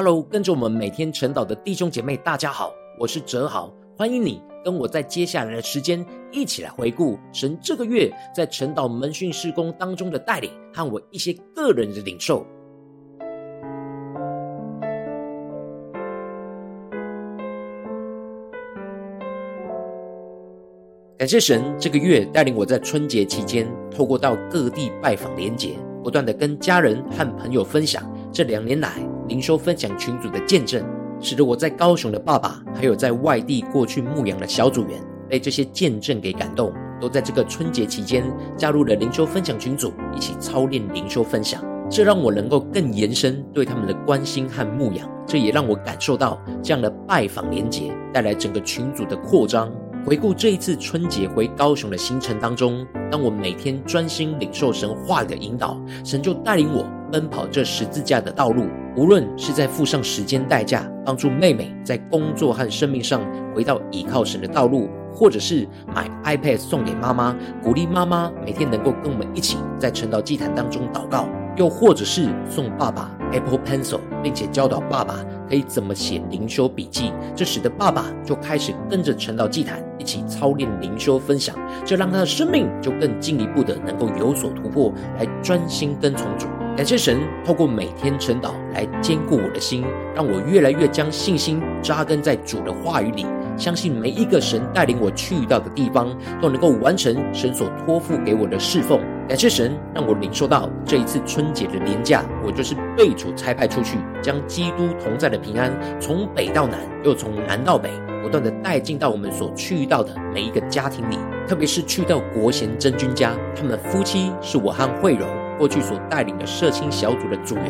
Hello，跟着我们每天晨祷的弟兄姐妹，大家好，我是哲豪，欢迎你跟我在接下来的时间一起来回顾神这个月在晨祷门训事工当中的带领和我一些个人的领受。感谢神这个月带领我在春节期间，透过到各地拜访连结，不断的跟家人和朋友分享这两年来。灵修分享群组的见证，使得我在高雄的爸爸，还有在外地过去牧养的小组员，被这些见证给感动，都在这个春节期间加入了灵修分享群组，一起操练灵修分享。这让我能够更延伸对他们的关心和牧养，这也让我感受到这样的拜访连结带来整个群组的扩张。回顾这一次春节回高雄的行程当中，当我每天专心领受神话的引导，神就带领我奔跑这十字架的道路。无论是在付上时间代价，帮助妹妹在工作和生命上回到倚靠神的道路，或者是买 iPad 送给妈妈，鼓励妈妈每天能够跟我们一起在晨祷祭坛当中祷告，又或者是送爸爸 Apple Pencil，并且教导爸爸可以怎么写灵修笔记，这使得爸爸就开始跟着晨祷祭坛一起操练灵修分享，这让他的生命就更进一步的能够有所突破，来专心跟从主。感谢神，透过每天晨祷来坚固我的心，让我越来越将信心扎根在主的话语里，相信每一个神带领我去到的地方，都能够完成神所托付给我的侍奉。感谢神，让我领受到这一次春节的连假，我就是被主差派出去，将基督同在的平安从北到南，又从南到北，不断的带进到我们所去到的每一个家庭里，特别是去到国贤真君家，他们夫妻是我和慧柔。过去所带领的社青小组的组员，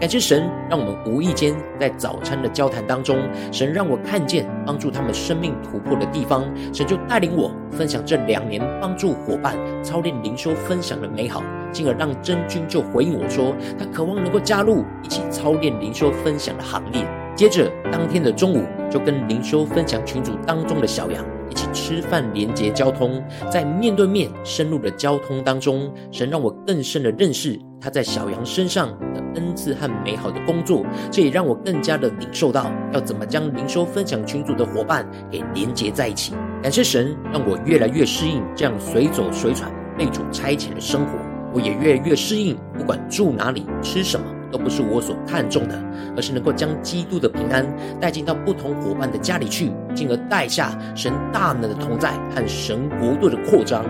感谢神，让我们无意间在早餐的交谈当中，神让我看见帮助他们生命突破的地方，神就带领我分享这两年帮助伙伴操练灵修分享的美好，进而让真君就回应我说，他渴望能够加入一起操练灵修分享的行列。接着当天的中午，就跟灵修分享群组当中的小羊。一起吃饭，连接交通，在面对面深入的交通当中，神让我更深的认识他在小羊身上的恩赐和美好的工作，这也让我更加的领受到要怎么将灵修分享群组的伙伴给连接在一起。感谢神，让我越来越适应这样随走随传被主差遣的生活，我也越来越适应，不管住哪里，吃什么。都不是我所看重的，而是能够将基督的平安带进到不同伙伴的家里去，进而带下神大能的同在和神国度的扩张。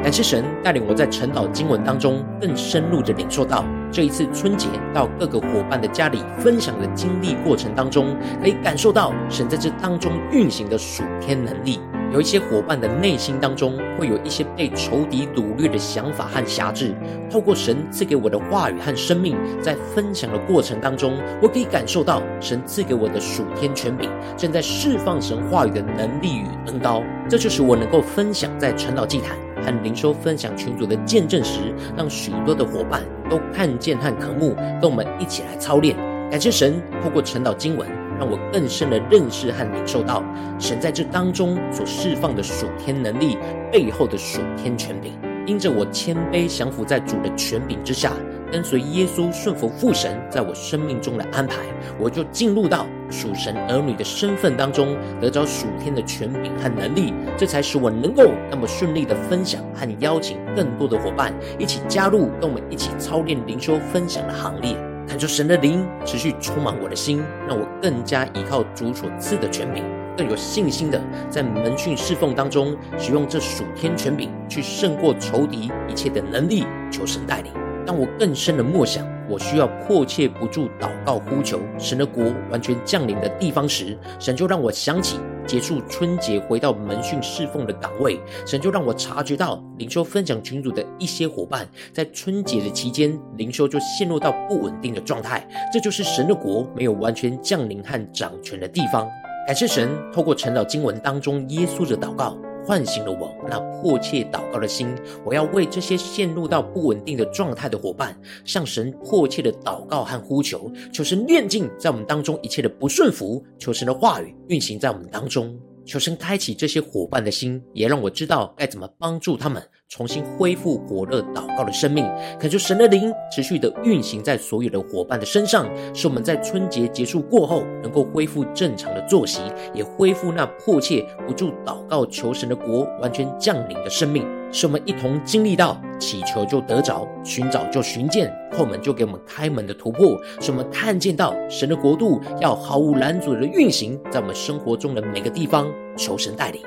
感谢神带领我在晨祷经文当中更深入的领受到，这一次春节到各个伙伴的家里分享的经历过程当中，可以感受到神在这当中运行的属天能力。有一些伙伴的内心当中会有一些被仇敌掳掠的想法和辖制，透过神赐给我的话语和生命，在分享的过程当中，我可以感受到神赐给我的属天权柄正在释放神话语的能力与恩膏。这就是我能够分享在晨祷祭坛和灵修分享群组的见证时，让许多的伙伴都看见和渴慕，跟我们一起来操练。感谢神，透过晨祷经文。让我更深的认识和领受到神在这当中所释放的属天能力背后的属天权柄。因着我谦卑降服在主的权柄之下，跟随耶稣顺服父神在我生命中的安排，我就进入到属神儿女的身份当中，得着属天的权柄和能力。这才使我能够那么顺利的分享和邀请更多的伙伴一起加入，跟我们一起操练灵修分享的行列。恳求神的灵持续充满我的心，让我更加依靠主所赐的权柄，更有信心的在门训侍奉当中使用这属天权柄，去胜过仇敌一切的能力。求神带领。当我更深的默想，我需要迫切不住祷告呼求神的国完全降临的地方时，神就让我想起。结束春节回到门训侍奉的岗位，神就让我察觉到灵修分享群组的一些伙伴在春节的期间灵修就陷入到不稳定的状态，这就是神的国没有完全降临和掌权的地方。感谢神，透过陈老经文当中耶稣的祷告。唤醒了我那迫切祷告的心，我要为这些陷入到不稳定的状态的伙伴，向神迫切的祷告和呼求，求神炼净在我们当中一切的不顺服，求神的话语运行在我们当中。求神开启这些伙伴的心，也让我知道该怎么帮助他们重新恢复火热祷告的生命。恳求神的灵持续的运行在所有的伙伴的身上，使我们在春节结束过后，能够恢复正常的作息，也恢复那迫切不住祷告求神的国完全降临的生命。使我们一同经历到祈求就得着，寻找就寻见，后门就给我们开门的突破。使我们看见到神的国度要毫无拦阻的运行在我们生活中的每个地方。求神带领，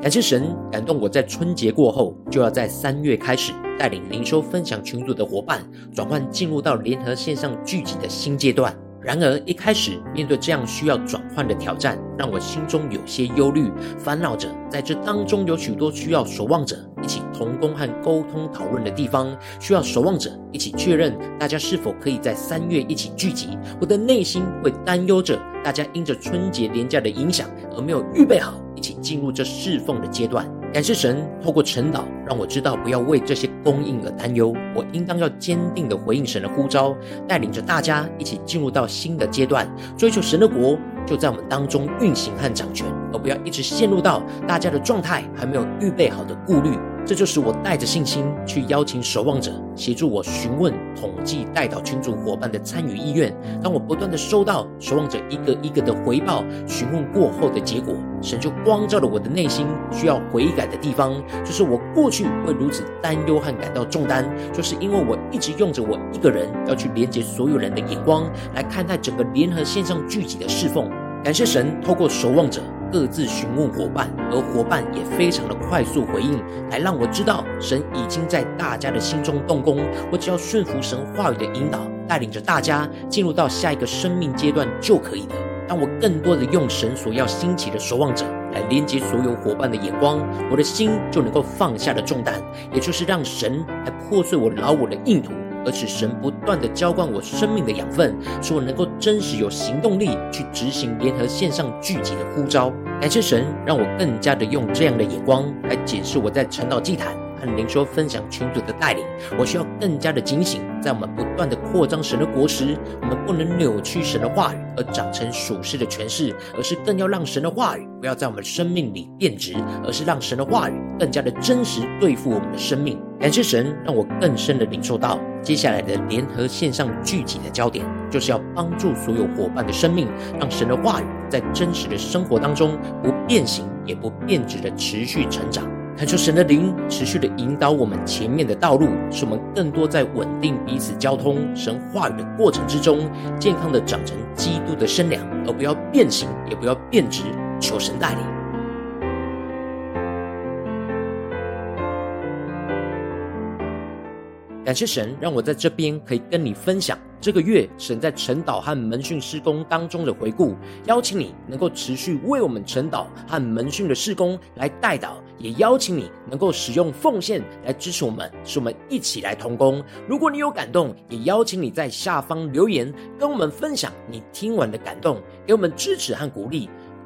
感谢神感动我在春节过后，就要在三月开始带领灵修分享群组的伙伴转换进入到联合线上聚集的新阶段。然而，一开始面对这样需要转换的挑战，让我心中有些忧虑，烦恼着。在这当中，有许多需要守望者一起同工和沟通讨论的地方，需要守望者一起确认大家是否可以在三月一起聚集。我的内心会担忧着，大家因着春节连假的影响而没有预备好一起进入这侍奉的阶段。感谢神透过晨祷，让我知道不要为这些供应而担忧，我应当要坚定地回应神的呼召，带领着大家一起进入到新的阶段，追求神的国就在我们当中运行和掌权，而不要一直陷入到大家的状态还没有预备好的顾虑。这就是我带着信心去邀请守望者协助我询问统计代祷群组伙伴的参与意愿。当我不断的收到守望者一个一个的回报，询问过后的结果，神就光照了我的内心需要悔改的地方。就是我过去会如此担忧和感到重担，就是因为我一直用着我一个人要去连接所有人的眼光来看待整个联合线上聚集的侍奉。感谢神透过守望者。各自询问伙伴，而伙伴也非常的快速回应，来让我知道神已经在大家的心中动工。我只要顺服神话语的引导，带领着大家进入到下一个生命阶段就可以了。当我更多的用神所要兴起的守望者来连接所有伙伴的眼光，我的心就能够放下了重担，也就是让神来破碎我老我的硬土。而是神不断的浇灌我生命的养分，使我能够真实有行动力去执行联合线上聚集的呼召。感谢神，让我更加的用这样的眼光来解释我在晨祷祭坛和灵修分享群组的带领。我需要更加的警醒，在我们不断的扩张神的国时，我们不能扭曲神的话语而长成属世的权势，而是更要让神的话语不要在我们生命里变质，而是让神的话语更加的真实对付我们的生命。感谢神，让我更深的领受到。接下来的联合线上聚集的焦点，就是要帮助所有伙伴的生命，让神的话语在真实的生活当中不变形也不变质的持续成长。恳求神的灵持续的引导我们前面的道路，使我们更多在稳定彼此交通神话语的过程之中，健康的长成基督的身量，而不要变形，也不要变质。求神带领。感谢神，让我在这边可以跟你分享这个月神在晨祷和门训施工当中的回顾。邀请你能够持续为我们晨祷和门训的施工来代祷，也邀请你能够使用奉献来支持我们，使我们一起来同工。如果你有感动，也邀请你在下方留言跟我们分享你听完的感动，给我们支持和鼓励。